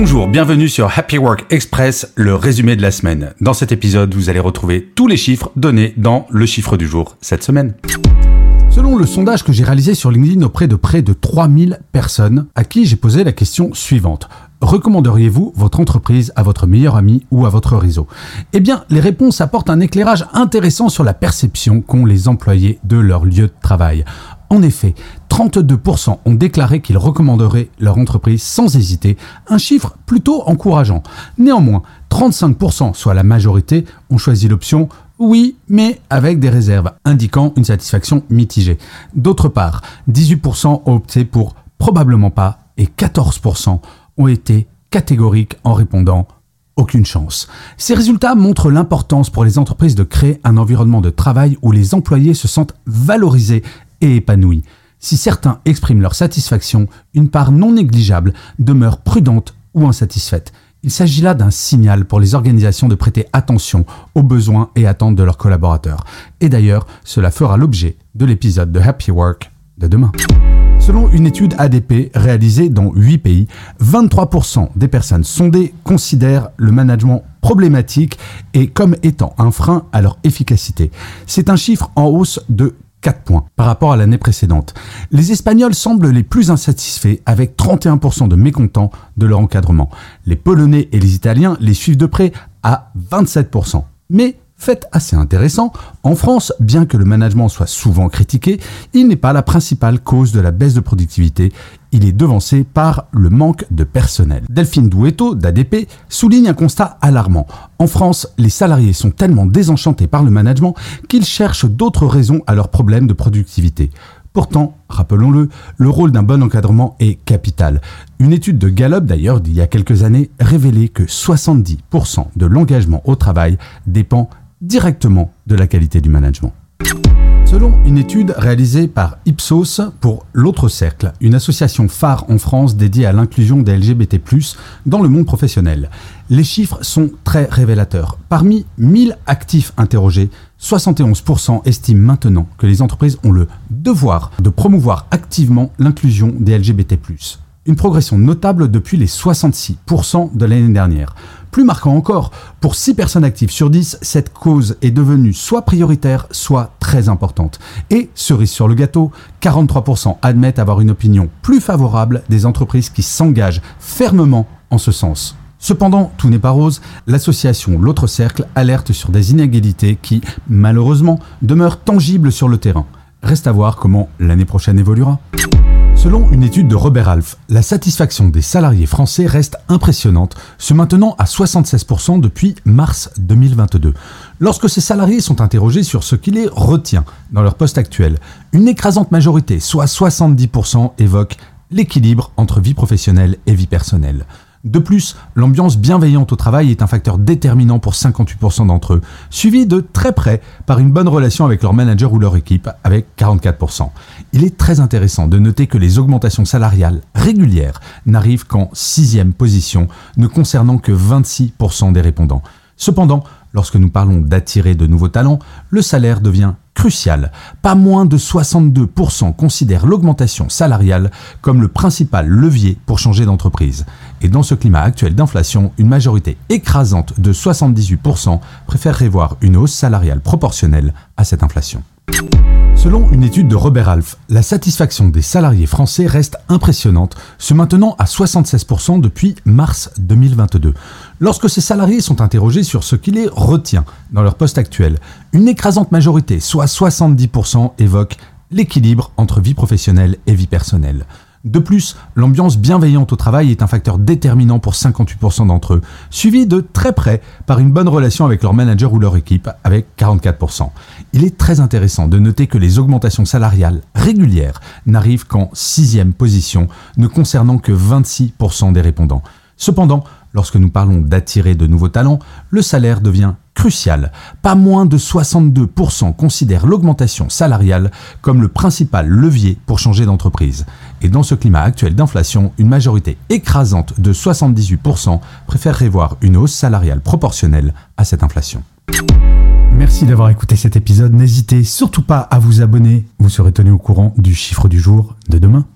Bonjour, bienvenue sur Happy Work Express, le résumé de la semaine. Dans cet épisode, vous allez retrouver tous les chiffres donnés dans le chiffre du jour cette semaine. Selon le sondage que j'ai réalisé sur LinkedIn auprès de près de 3000 personnes, à qui j'ai posé la question suivante. Recommanderiez-vous votre entreprise à votre meilleur ami ou à votre réseau? Eh bien, les réponses apportent un éclairage intéressant sur la perception qu'ont les employés de leur lieu de travail. En effet, 32% ont déclaré qu'ils recommanderaient leur entreprise sans hésiter, un chiffre plutôt encourageant. Néanmoins, 35%, soit la majorité, ont choisi l'option oui, mais avec des réserves, indiquant une satisfaction mitigée. D'autre part, 18% ont opté pour probablement pas et 14% ont été catégoriques en répondant aucune chance. Ces résultats montrent l'importance pour les entreprises de créer un environnement de travail où les employés se sentent valorisés et épanouis. Si certains expriment leur satisfaction, une part non négligeable demeure prudente ou insatisfaite. Il s'agit là d'un signal pour les organisations de prêter attention aux besoins et attentes de leurs collaborateurs. Et d'ailleurs, cela fera l'objet de l'épisode de Happy Work de demain. Selon une étude ADP réalisée dans 8 pays, 23% des personnes sondées considèrent le management problématique et comme étant un frein à leur efficacité. C'est un chiffre en hausse de 4 points par rapport à l'année précédente. Les Espagnols semblent les plus insatisfaits avec 31% de mécontents de leur encadrement. Les Polonais et les Italiens les suivent de près à 27%. Mais Fait assez intéressant, en France, bien que le management soit souvent critiqué, il n'est pas la principale cause de la baisse de productivité, il est devancé par le manque de personnel. Delphine Douetto, d'ADP, souligne un constat alarmant. En France, les salariés sont tellement désenchantés par le management qu'ils cherchent d'autres raisons à leurs problèmes de productivité. Pourtant, rappelons-le, le rôle d'un bon encadrement est capital. Une étude de Gallup d'ailleurs d'il y a quelques années révélait que 70% de l'engagement au travail dépend directement de la qualité du management. Selon une étude réalisée par Ipsos pour l'autre cercle, une association phare en France dédiée à l'inclusion des LGBT+, dans le monde professionnel, les chiffres sont très révélateurs. Parmi 1000 actifs interrogés, 71% estiment maintenant que les entreprises ont le devoir de promouvoir activement l'inclusion des LGBT+. Une progression notable depuis les 66% de l'année dernière. Plus marquant encore, pour 6 personnes actives sur 10, cette cause est devenue soit prioritaire, soit très importante. Et, cerise sur le gâteau, 43% admettent avoir une opinion plus favorable des entreprises qui s'engagent fermement en ce sens. Cependant, tout n'est pas rose, l'association L'autre cercle alerte sur des inégalités qui, malheureusement, demeurent tangibles sur le terrain. Reste à voir comment l'année prochaine évoluera. Selon une étude de Robert Half, la satisfaction des salariés français reste impressionnante, se maintenant à 76% depuis mars 2022. Lorsque ces salariés sont interrogés sur ce qui les retient dans leur poste actuel, une écrasante majorité, soit 70%, évoque l'équilibre entre vie professionnelle et vie personnelle. De plus, l'ambiance bienveillante au travail est un facteur déterminant pour 58% d'entre eux, suivi de très près par une bonne relation avec leur manager ou leur équipe, avec 44%. Il est très intéressant de noter que les augmentations salariales régulières n'arrivent qu'en sixième position, ne concernant que 26% des répondants. Cependant, lorsque nous parlons d'attirer de nouveaux talents, le salaire devient crucial. Pas moins de 62% considèrent l'augmentation salariale comme le principal levier pour changer d'entreprise. Et dans ce climat actuel d'inflation, une majorité écrasante de 78% préférerait voir une hausse salariale proportionnelle à cette inflation. Selon une étude de Robert Half, la satisfaction des salariés français reste impressionnante, se maintenant à 76% depuis mars 2022. Lorsque ces salariés sont interrogés sur ce qui les retient dans leur poste actuel, une écrasante majorité, soit 70%, évoque l'équilibre entre vie professionnelle et vie personnelle. De plus, l'ambiance bienveillante au travail est un facteur déterminant pour 58% d'entre eux, suivi de très près par une bonne relation avec leur manager ou leur équipe, avec 44%. il est très intéressant de noter que les augmentations salariales régulières n'arrivent qu'en sixième position, ne concernant que 26% des répondants. Cependant, lorsque nous parlons d'attirer de nouveaux talents, le salaire devient crucial. Pas moins de 62% considèrent l'augmentation salariale comme le principal levier pour changer d'entreprise. Et dans ce climat actuel d'inflation, une majorité écrasante de 78% préférerait voir une hausse salariale proportionnelle à cette inflation. Merci d'avoir écouté cet épisode. N'hésitez surtout pas à vous abonner. Vous serez tenu au courant du chiffre du jour de demain.